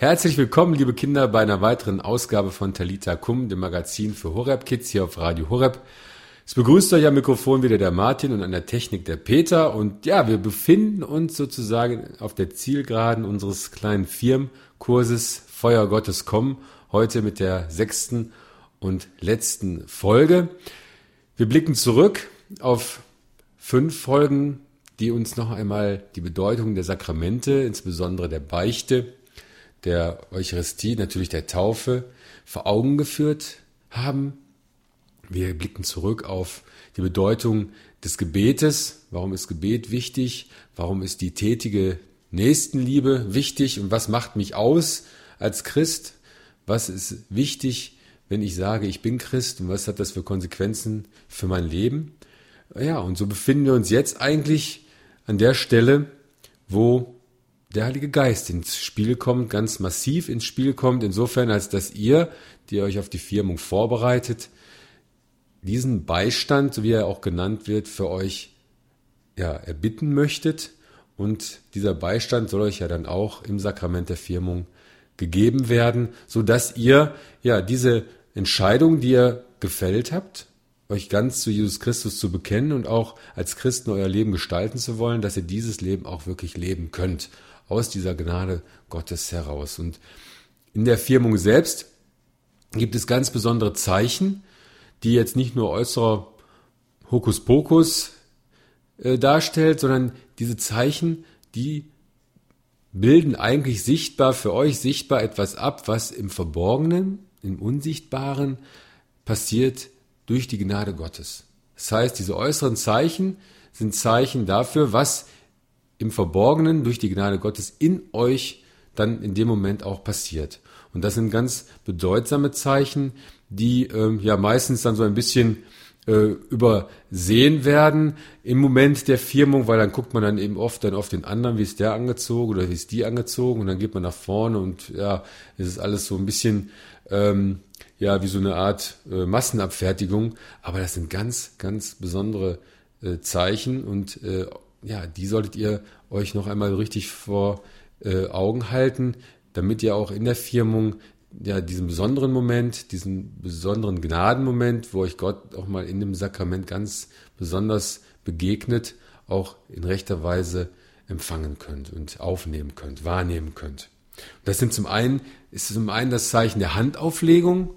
Herzlich willkommen, liebe Kinder, bei einer weiteren Ausgabe von Talita Kum, dem Magazin für Horeb Kids hier auf Radio Horeb. Es begrüßt euch am Mikrofon wieder der Martin und an der Technik der Peter. Und ja, wir befinden uns sozusagen auf der Zielgeraden unseres kleinen Firmenkurses Feuer Gottes kommen. Heute mit der sechsten und letzten Folge. Wir blicken zurück auf fünf Folgen, die uns noch einmal die Bedeutung der Sakramente, insbesondere der Beichte, der Eucharistie, natürlich der Taufe, vor Augen geführt haben. Wir blicken zurück auf die Bedeutung des Gebetes. Warum ist Gebet wichtig? Warum ist die tätige Nächstenliebe wichtig? Und was macht mich aus als Christ? Was ist wichtig wenn ich sage, ich bin Christ und was hat das für Konsequenzen für mein Leben? Ja, und so befinden wir uns jetzt eigentlich an der Stelle, wo der Heilige Geist ins Spiel kommt, ganz massiv ins Spiel kommt, insofern als dass ihr, die euch auf die Firmung vorbereitet, diesen Beistand, so wie er auch genannt wird, für euch ja, erbitten möchtet. Und dieser Beistand soll euch ja dann auch im Sakrament der Firmung gegeben werden, so dass ihr ja diese Entscheidung, die ihr gefällt habt, euch ganz zu Jesus Christus zu bekennen und auch als Christen euer Leben gestalten zu wollen, dass ihr dieses Leben auch wirklich leben könnt, aus dieser Gnade Gottes heraus. Und in der Firmung selbst gibt es ganz besondere Zeichen, die jetzt nicht nur äußerer Hokuspokus äh, darstellt, sondern diese Zeichen, die bilden eigentlich sichtbar für euch sichtbar etwas ab, was im Verborgenen im Unsichtbaren passiert durch die Gnade Gottes. Das heißt, diese äußeren Zeichen sind Zeichen dafür, was im Verborgenen durch die Gnade Gottes in euch dann in dem Moment auch passiert. Und das sind ganz bedeutsame Zeichen, die ähm, ja meistens dann so ein bisschen äh, übersehen werden im Moment der Firmung, weil dann guckt man dann eben oft dann auf den anderen, wie ist der angezogen oder wie ist die angezogen und dann geht man nach vorne und ja, es ist alles so ein bisschen ähm, ja wie so eine Art äh, Massenabfertigung, aber das sind ganz, ganz besondere äh, Zeichen und äh, ja, die solltet ihr euch noch einmal richtig vor äh, Augen halten, damit ihr auch in der Firmung ja diesen besonderen Moment, diesen besonderen Gnadenmoment, wo euch Gott auch mal in dem Sakrament ganz besonders begegnet, auch in rechter Weise empfangen könnt und aufnehmen könnt, wahrnehmen könnt. Das sind zum einen, ist zum einen das Zeichen der Handauflegung,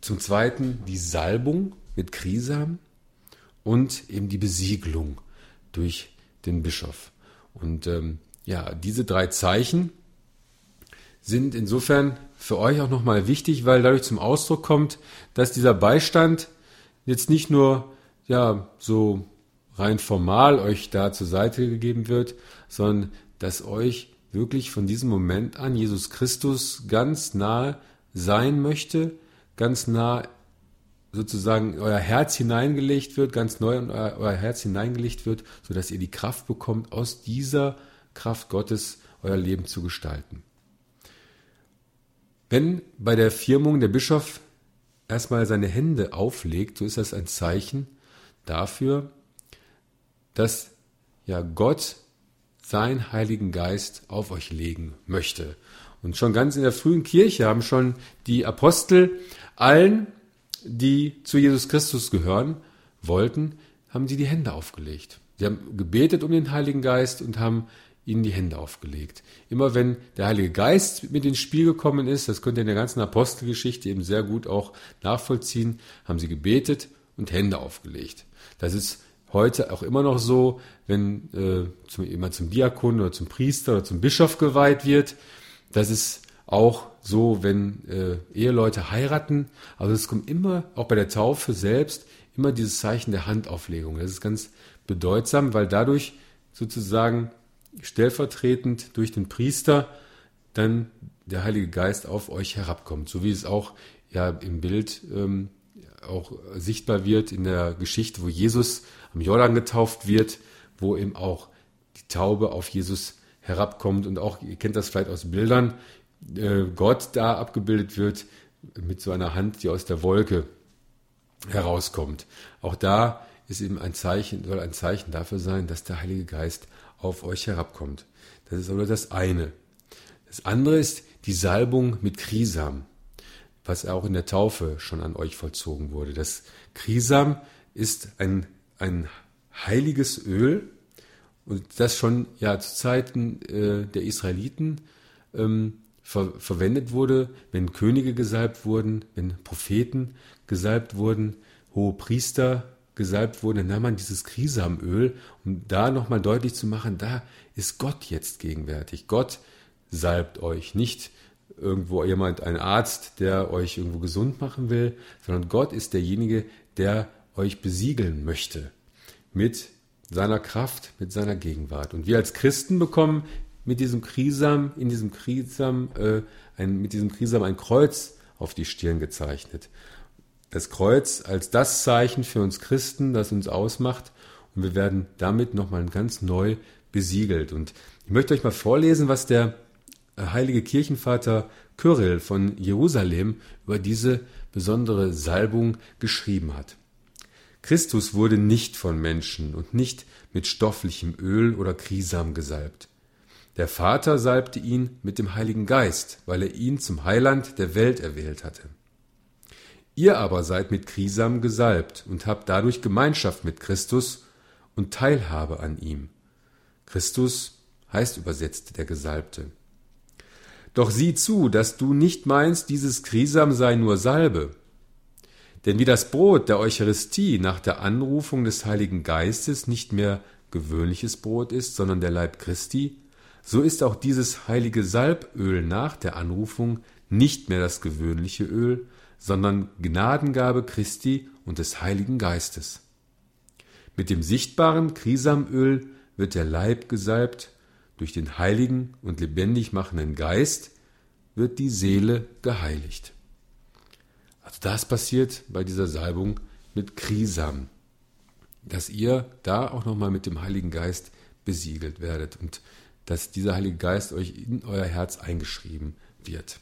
zum zweiten die Salbung mit Krisam und eben die Besiegelung durch den Bischof. Und ähm, ja, diese drei Zeichen sind insofern für euch auch nochmal wichtig, weil dadurch zum Ausdruck kommt, dass dieser Beistand jetzt nicht nur ja so rein formal euch da zur Seite gegeben wird, sondern dass euch wirklich von diesem Moment an Jesus Christus ganz nah sein möchte, ganz nah sozusagen euer Herz hineingelegt wird, ganz neu in euer, euer Herz hineingelegt wird, sodass ihr die Kraft bekommt, aus dieser Kraft Gottes euer Leben zu gestalten. Wenn bei der Firmung der Bischof erstmal seine Hände auflegt, so ist das ein Zeichen dafür, dass ja Gott seinen Heiligen Geist auf euch legen möchte. Und schon ganz in der frühen Kirche haben schon die Apostel allen, die zu Jesus Christus gehören wollten, haben sie die Hände aufgelegt. Sie haben gebetet um den Heiligen Geist und haben ihnen die Hände aufgelegt. Immer wenn der Heilige Geist mit ins Spiel gekommen ist, das könnt ihr in der ganzen Apostelgeschichte eben sehr gut auch nachvollziehen, haben sie gebetet und Hände aufgelegt. Das ist heute auch immer noch so, wenn äh, zum, jemand zum Diakon oder zum Priester oder zum Bischof geweiht wird. Das ist auch so, wenn äh, Eheleute heiraten. Also es kommt immer, auch bei der Taufe selbst, immer dieses Zeichen der Handauflegung. Das ist ganz bedeutsam, weil dadurch sozusagen stellvertretend durch den Priester dann der Heilige Geist auf euch herabkommt. So wie es auch ja im Bild ähm, auch sichtbar wird in der Geschichte, wo Jesus am Jordan getauft wird, wo eben auch die Taube auf Jesus herabkommt und auch, ihr kennt das vielleicht aus Bildern, äh, Gott da abgebildet wird mit so einer Hand, die aus der Wolke herauskommt. Auch da ist eben ein Zeichen, soll ein Zeichen dafür sein, dass der Heilige Geist auf euch herabkommt. Das ist aber das eine. Das andere ist die Salbung mit Krisam, was auch in der Taufe schon an euch vollzogen wurde. Das Krisam ist ein, ein heiliges Öl und das schon ja zu Zeiten äh, der Israeliten ähm, ver verwendet wurde, wenn Könige gesalbt wurden, wenn Propheten gesalbt wurden, hohe Priester gesalbt wurden, dann nahm man dieses Krisamöl, um da nochmal deutlich zu machen, da ist Gott jetzt gegenwärtig. Gott salbt euch, nicht irgendwo jemand, ein Arzt, der euch irgendwo gesund machen will, sondern Gott ist derjenige, der euch besiegeln möchte mit seiner Kraft, mit seiner Gegenwart. Und wir als Christen bekommen mit diesem Krisam, in diesem Krisam, äh, ein, mit diesem Krisam ein Kreuz auf die Stirn gezeichnet. Das Kreuz als das Zeichen für uns Christen, das uns ausmacht. Und wir werden damit nochmal ganz neu besiegelt. Und ich möchte euch mal vorlesen, was der heilige Kirchenvater Kyrill von Jerusalem über diese besondere Salbung geschrieben hat. Christus wurde nicht von Menschen und nicht mit stofflichem Öl oder Krisam gesalbt. Der Vater salbte ihn mit dem Heiligen Geist, weil er ihn zum Heiland der Welt erwählt hatte. Ihr aber seid mit Krisam gesalbt und habt dadurch Gemeinschaft mit Christus und Teilhabe an ihm. Christus heißt übersetzt der Gesalbte. Doch sieh zu, dass du nicht meinst, dieses Krisam sei nur Salbe. Denn wie das Brot der Eucharistie nach der Anrufung des Heiligen Geistes nicht mehr gewöhnliches Brot ist, sondern der Leib Christi, so ist auch dieses heilige Salböl nach der Anrufung nicht mehr das gewöhnliche Öl, sondern Gnadengabe Christi und des Heiligen Geistes. Mit dem sichtbaren Krisamöl wird der Leib gesalbt, durch den heiligen und lebendig machenden Geist wird die Seele geheiligt. Also das passiert bei dieser Salbung mit Krisam, dass ihr da auch nochmal mit dem Heiligen Geist besiegelt werdet und dass dieser Heilige Geist euch in euer Herz eingeschrieben wird.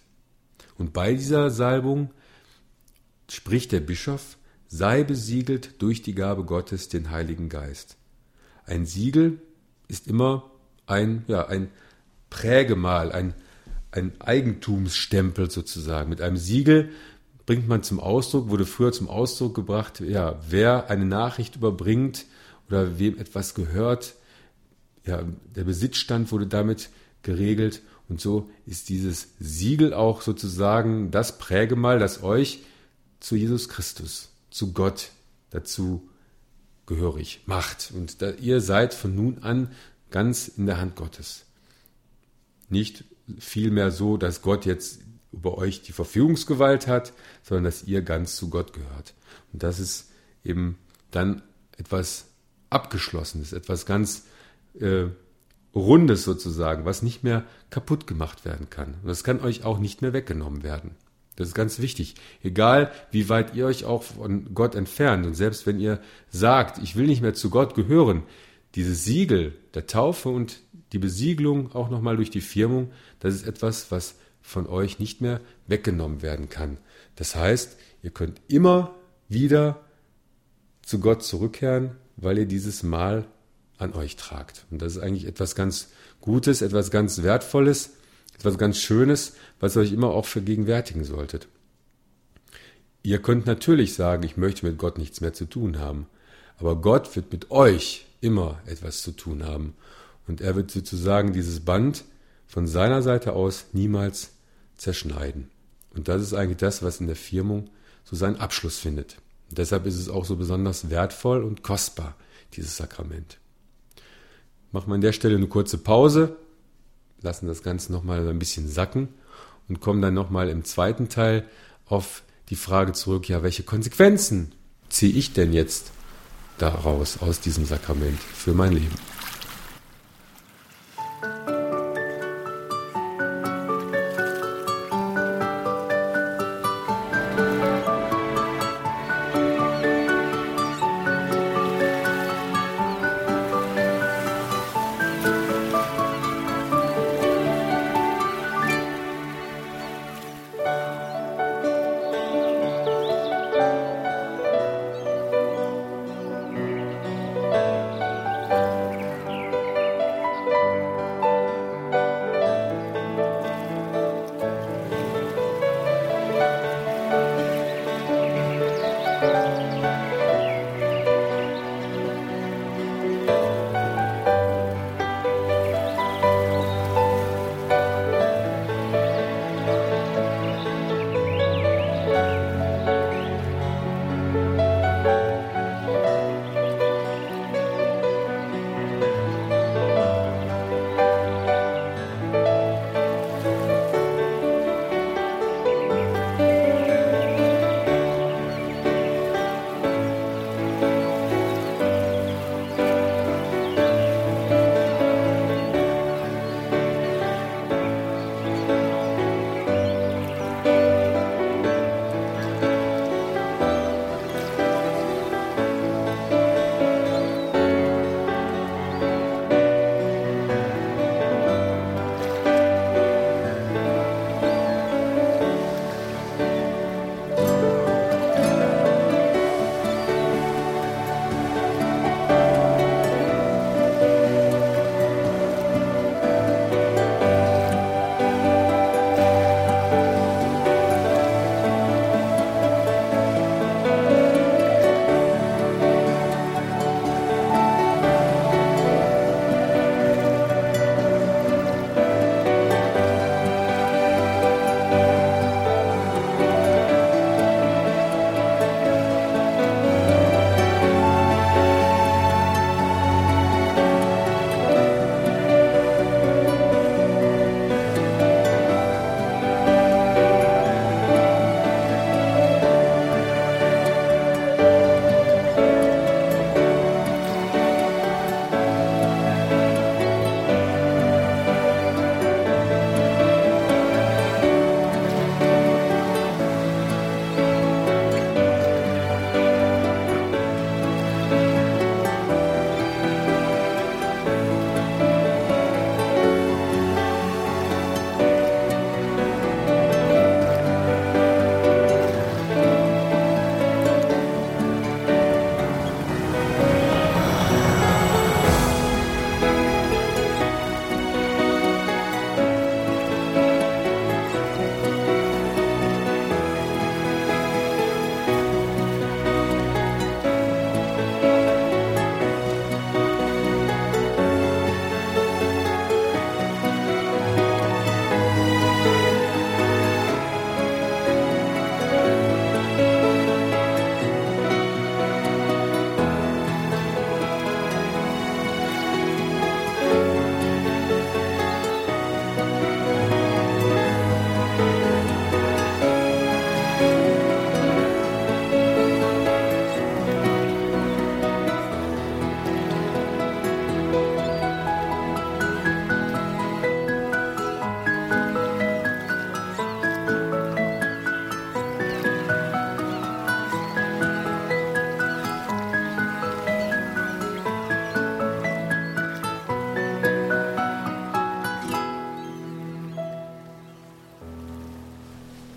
Und bei dieser Salbung spricht der Bischof, sei besiegelt durch die Gabe Gottes, den Heiligen Geist. Ein Siegel ist immer ein, ja, ein Prägemal, ein, ein Eigentumsstempel sozusagen. Mit einem Siegel bringt man zum Ausdruck, wurde früher zum Ausdruck gebracht, ja, wer eine Nachricht überbringt oder wem etwas gehört, ja, der Besitzstand wurde damit geregelt und so ist dieses Siegel auch sozusagen das Prägemal, das euch zu Jesus Christus, zu Gott dazu gehörig macht. Und da, ihr seid von nun an ganz in der Hand Gottes. Nicht vielmehr so, dass Gott jetzt über euch die Verfügungsgewalt hat, sondern dass ihr ganz zu Gott gehört. Und das ist eben dann etwas Abgeschlossenes, etwas ganz äh, Rundes sozusagen, was nicht mehr kaputt gemacht werden kann. Und das kann euch auch nicht mehr weggenommen werden. Das ist ganz wichtig. Egal, wie weit ihr euch auch von Gott entfernt und selbst wenn ihr sagt, ich will nicht mehr zu Gott gehören, dieses Siegel der Taufe und die Besiegelung auch nochmal durch die Firmung, das ist etwas, was von euch nicht mehr weggenommen werden kann. Das heißt, ihr könnt immer wieder zu Gott zurückkehren, weil ihr dieses Mal an euch tragt. Und das ist eigentlich etwas ganz Gutes, etwas ganz Wertvolles, etwas ganz Schönes, was ihr euch immer auch vergegenwärtigen solltet. Ihr könnt natürlich sagen, ich möchte mit Gott nichts mehr zu tun haben. Aber Gott wird mit euch immer etwas zu tun haben. Und er wird sozusagen dieses Band von seiner Seite aus niemals zerschneiden. Und das ist eigentlich das, was in der Firmung so seinen Abschluss findet. Und deshalb ist es auch so besonders wertvoll und kostbar, dieses Sakrament. Machen wir an der Stelle eine kurze Pause, lassen das Ganze nochmal ein bisschen sacken und kommen dann nochmal im zweiten Teil auf die Frage zurück, ja, welche Konsequenzen ziehe ich denn jetzt daraus, aus diesem Sakrament für mein Leben?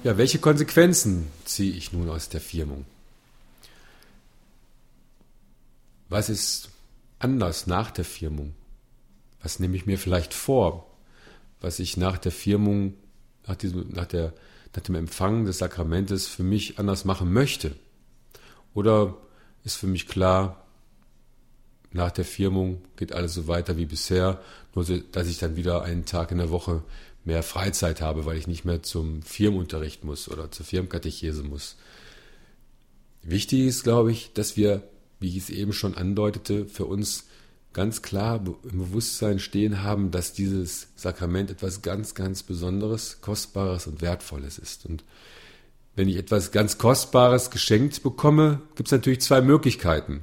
Ja, welche Konsequenzen ziehe ich nun aus der Firmung? Was ist anders nach der Firmung? Was nehme ich mir vielleicht vor, was ich nach der Firmung, nach, diesem, nach, der, nach dem Empfang des Sakramentes für mich anders machen möchte? Oder ist für mich klar, nach der Firmung geht alles so weiter wie bisher, nur dass ich dann wieder einen Tag in der Woche mehr Freizeit habe, weil ich nicht mehr zum Firmenunterricht muss oder zur Firmenkatechese muss. Wichtig ist, glaube ich, dass wir, wie ich es eben schon andeutete, für uns ganz klar im Bewusstsein stehen haben, dass dieses Sakrament etwas ganz, ganz Besonderes, Kostbares und Wertvolles ist. Und wenn ich etwas ganz Kostbares geschenkt bekomme, gibt es natürlich zwei Möglichkeiten.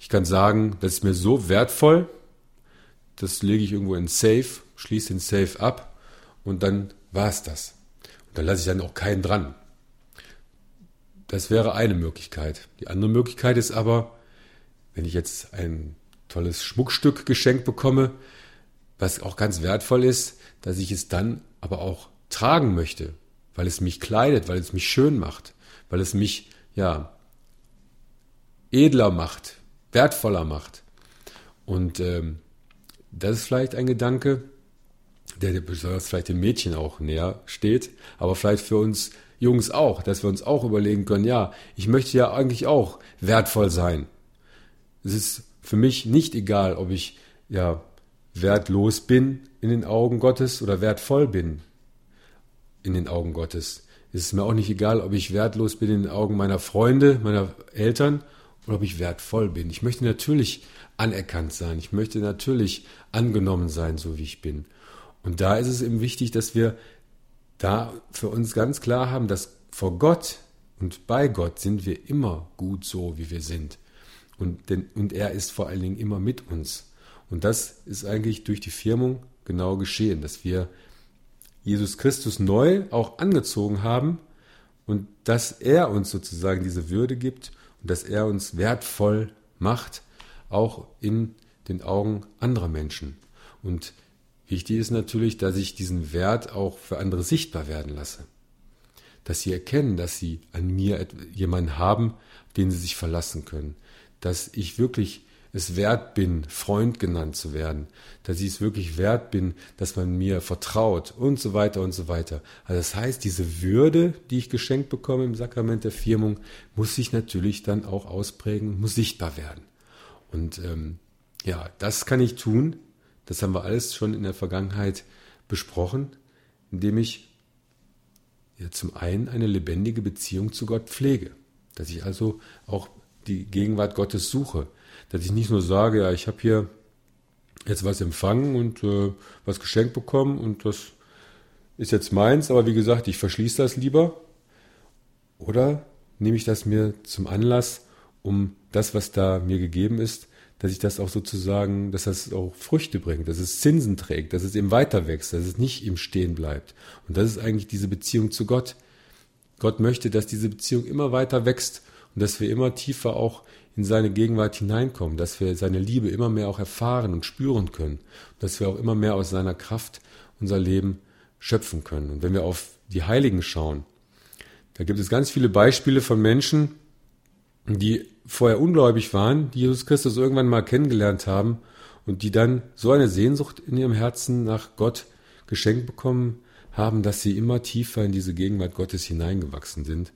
Ich kann sagen, das ist mir so wertvoll, das lege ich irgendwo in Safe, schließe den Safe ab und dann war es das. Und dann lasse ich dann auch keinen dran. Das wäre eine Möglichkeit. Die andere Möglichkeit ist aber, wenn ich jetzt ein tolles Schmuckstück geschenkt bekomme, was auch ganz wertvoll ist, dass ich es dann aber auch tragen möchte, weil es mich kleidet, weil es mich schön macht, weil es mich ja edler macht, wertvoller macht. Und ähm, das ist vielleicht ein Gedanke, der besonders vielleicht den Mädchen auch näher steht, aber vielleicht für uns Jungs auch, dass wir uns auch überlegen können, ja, ich möchte ja eigentlich auch wertvoll sein. Es ist für mich nicht egal, ob ich ja wertlos bin in den Augen Gottes oder wertvoll bin in den Augen Gottes. Es ist mir auch nicht egal, ob ich wertlos bin in den Augen meiner Freunde, meiner Eltern oder ob ich wertvoll bin. Ich möchte natürlich anerkannt sein. Ich möchte natürlich angenommen sein, so wie ich bin. Und da ist es eben wichtig, dass wir da für uns ganz klar haben, dass vor Gott und bei Gott sind wir immer gut so, wie wir sind. Und, denn, und er ist vor allen Dingen immer mit uns. Und das ist eigentlich durch die Firmung genau geschehen, dass wir Jesus Christus neu auch angezogen haben und dass er uns sozusagen diese Würde gibt und dass er uns wertvoll macht, auch in den Augen anderer Menschen. Und wichtig ist natürlich, dass ich diesen Wert auch für andere sichtbar werden lasse. Dass sie erkennen, dass sie an mir jemanden haben, den sie sich verlassen können. Dass ich wirklich es wert bin, Freund genannt zu werden, dass ich es wirklich wert bin, dass man mir vertraut und so weiter und so weiter. Also das heißt, diese Würde, die ich geschenkt bekomme im Sakrament der Firmung, muss sich natürlich dann auch ausprägen, muss sichtbar werden. Und ähm, ja, das kann ich tun. Das haben wir alles schon in der Vergangenheit besprochen, indem ich ja, zum einen eine lebendige Beziehung zu Gott pflege. Dass ich also auch die Gegenwart Gottes suche. Dass ich nicht nur sage, ja, ich habe hier jetzt was empfangen und äh, was geschenkt bekommen und das ist jetzt meins, aber wie gesagt, ich verschließe das lieber. Oder nehme ich das mir zum Anlass, um das, was da mir gegeben ist, dass ich das auch sozusagen, dass das auch Früchte bringt, dass es Zinsen trägt, dass es eben weiter wächst, dass es nicht im Stehen bleibt. Und das ist eigentlich diese Beziehung zu Gott. Gott möchte, dass diese Beziehung immer weiter wächst und dass wir immer tiefer auch in seine Gegenwart hineinkommen, dass wir seine Liebe immer mehr auch erfahren und spüren können, dass wir auch immer mehr aus seiner Kraft unser Leben schöpfen können. Und wenn wir auf die Heiligen schauen, da gibt es ganz viele Beispiele von Menschen, die vorher ungläubig waren, die Jesus Christus irgendwann mal kennengelernt haben und die dann so eine Sehnsucht in ihrem Herzen nach Gott geschenkt bekommen haben, dass sie immer tiefer in diese Gegenwart Gottes hineingewachsen sind,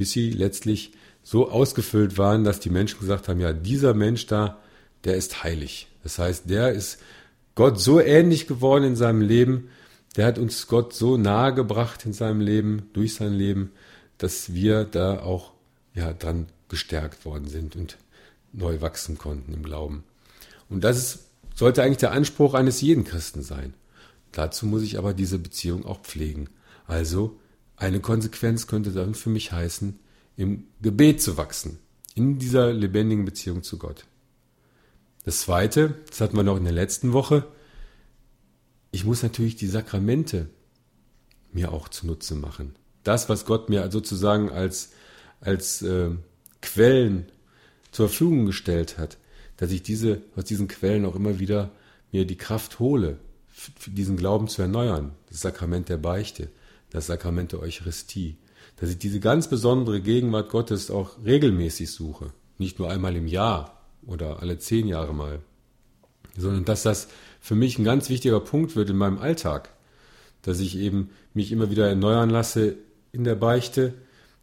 bis sie letztlich so ausgefüllt waren, dass die Menschen gesagt haben, ja, dieser Mensch da, der ist heilig. Das heißt, der ist Gott so ähnlich geworden in seinem Leben, der hat uns Gott so nahe gebracht in seinem Leben, durch sein Leben, dass wir da auch ja dran gestärkt worden sind und neu wachsen konnten im Glauben. Und das ist, sollte eigentlich der Anspruch eines jeden Christen sein. Dazu muss ich aber diese Beziehung auch pflegen. Also eine Konsequenz könnte dann für mich heißen, im Gebet zu wachsen, in dieser lebendigen Beziehung zu Gott. Das Zweite, das hatten wir noch in der letzten Woche, ich muss natürlich die Sakramente mir auch zunutze machen. Das, was Gott mir sozusagen als, als äh, Quellen zur Verfügung gestellt hat, dass ich diese, aus diesen Quellen auch immer wieder mir die Kraft hole, diesen Glauben zu erneuern, das Sakrament der Beichte, das Sakrament der Eucharistie, dass ich diese ganz besondere Gegenwart Gottes auch regelmäßig suche, nicht nur einmal im Jahr oder alle zehn Jahre mal, sondern dass das für mich ein ganz wichtiger Punkt wird in meinem Alltag, dass ich eben mich immer wieder erneuern lasse in der Beichte,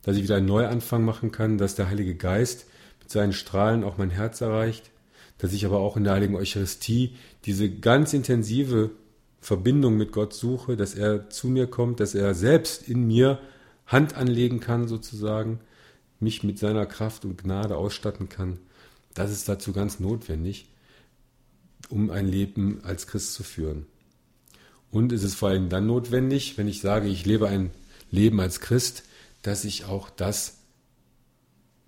dass ich wieder einen Neuanfang machen kann, dass der Heilige Geist mit seinen Strahlen auch mein Herz erreicht, dass ich aber auch in der Heiligen Eucharistie diese ganz intensive Verbindung mit Gott suche, dass er zu mir kommt, dass er selbst in mir Hand anlegen kann sozusagen, mich mit seiner Kraft und Gnade ausstatten kann. Das ist dazu ganz notwendig, um ein Leben als Christ zu führen. Und es ist vor allem dann notwendig, wenn ich sage, ich lebe ein Leben als Christ, dass ich auch das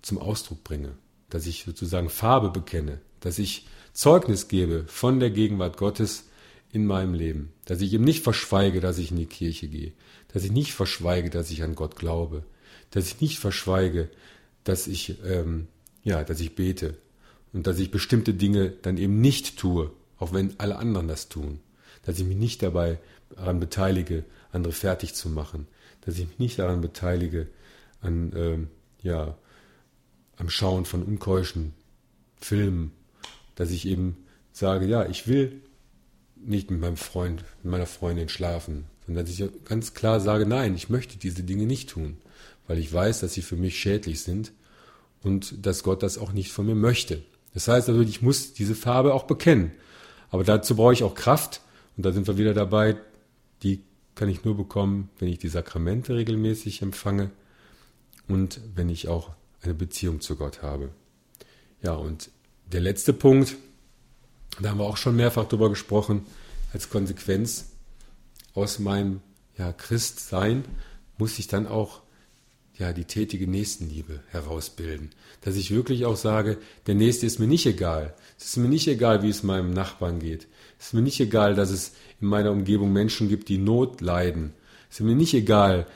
zum Ausdruck bringe, dass ich sozusagen Farbe bekenne, dass ich Zeugnis gebe von der Gegenwart Gottes in meinem Leben, dass ich ihm nicht verschweige, dass ich in die Kirche gehe, dass ich nicht verschweige, dass ich an Gott glaube, dass ich nicht verschweige, dass ich ähm, ja, dass ich bete und dass ich bestimmte Dinge dann eben nicht tue, auch wenn alle anderen das tun, dass ich mich nicht dabei daran beteilige, andere fertig zu machen, dass ich mich nicht daran beteilige, an ähm, ja am Schauen von unkeuschen Filmen, dass ich eben sage, ja, ich will nicht mit meinem Freund, mit meiner Freundin schlafen, sondern dass ich ganz klar sage, nein, ich möchte diese Dinge nicht tun, weil ich weiß, dass sie für mich schädlich sind und dass Gott das auch nicht von mir möchte. Das heißt also, ich muss diese Farbe auch bekennen. Aber dazu brauche ich auch Kraft und da sind wir wieder dabei, die kann ich nur bekommen, wenn ich die Sakramente regelmäßig empfange und wenn ich auch eine Beziehung zu Gott habe. Ja, und der letzte Punkt, da haben wir auch schon mehrfach drüber gesprochen, als Konsequenz aus meinem ja, Christsein muss ich dann auch ja, die tätige Nächstenliebe herausbilden. Dass ich wirklich auch sage, der Nächste ist mir nicht egal. Es ist mir nicht egal, wie es meinem Nachbarn geht. Es ist mir nicht egal, dass es in meiner Umgebung Menschen gibt, die Not leiden. Es ist mir nicht egal,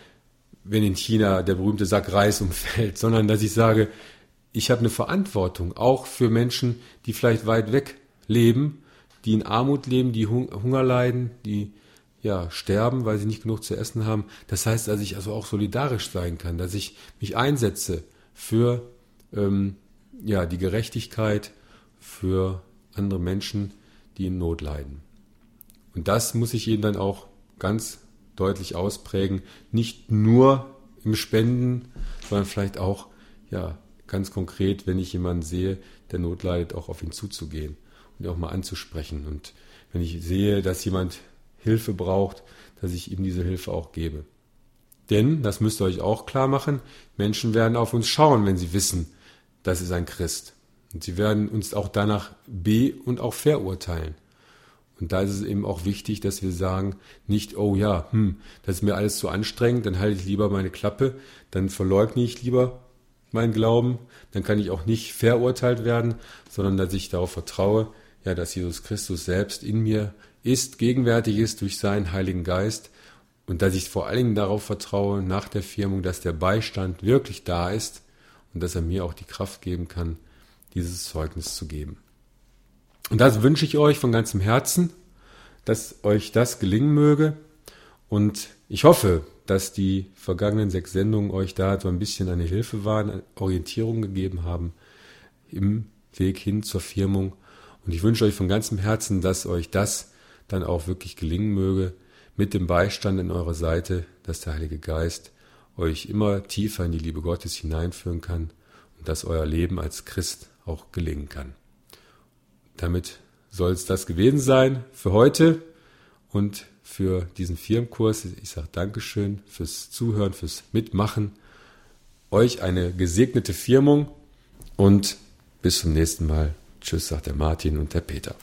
wenn in China der berühmte Sack Reis umfällt, sondern dass ich sage, ich habe eine Verantwortung, auch für Menschen, die vielleicht weit weg leben, die in Armut leben, die Hunger leiden, die ja, sterben, weil sie nicht genug zu essen haben. Das heißt, dass ich also auch solidarisch sein kann, dass ich mich einsetze für ähm, ja, die Gerechtigkeit, für andere Menschen, die in Not leiden. Und das muss ich ihnen dann auch ganz deutlich ausprägen, nicht nur im Spenden, sondern vielleicht auch ja, ganz konkret, wenn ich jemanden sehe, der Not leidet, auch auf ihn zuzugehen und auch mal anzusprechen. Und wenn ich sehe, dass jemand Hilfe braucht, dass ich ihm diese Hilfe auch gebe. Denn, das müsst ihr euch auch klar machen, Menschen werden auf uns schauen, wenn sie wissen, das ist ein Christ. Und sie werden uns auch danach be- und auch verurteilen. Und da ist es eben auch wichtig, dass wir sagen, nicht, oh ja, hm, das ist mir alles zu anstrengend, dann halte ich lieber meine Klappe, dann verleugne ich lieber meinen Glauben, dann kann ich auch nicht verurteilt werden, sondern dass ich darauf vertraue, ja, dass Jesus Christus selbst in mir ist, gegenwärtig ist durch seinen Heiligen Geist und dass ich vor allen Dingen darauf vertraue, nach der Firmung, dass der Beistand wirklich da ist und dass er mir auch die Kraft geben kann, dieses Zeugnis zu geben. Und das wünsche ich euch von ganzem Herzen, dass euch das gelingen möge und ich hoffe, dass die vergangenen sechs Sendungen euch da so ein bisschen eine Hilfe waren, eine Orientierung gegeben haben im Weg hin zur Firmung. Und ich wünsche euch von ganzem Herzen, dass euch das dann auch wirklich gelingen möge, mit dem Beistand in eurer Seite, dass der Heilige Geist euch immer tiefer in die Liebe Gottes hineinführen kann und dass euer Leben als Christ auch gelingen kann. Damit soll es das gewesen sein für heute und für diesen Firmenkurs. Ich sage Dankeschön fürs Zuhören, fürs Mitmachen. Euch eine gesegnete Firmung und bis zum nächsten Mal. Tschüss, sagt der Martin und der Peter.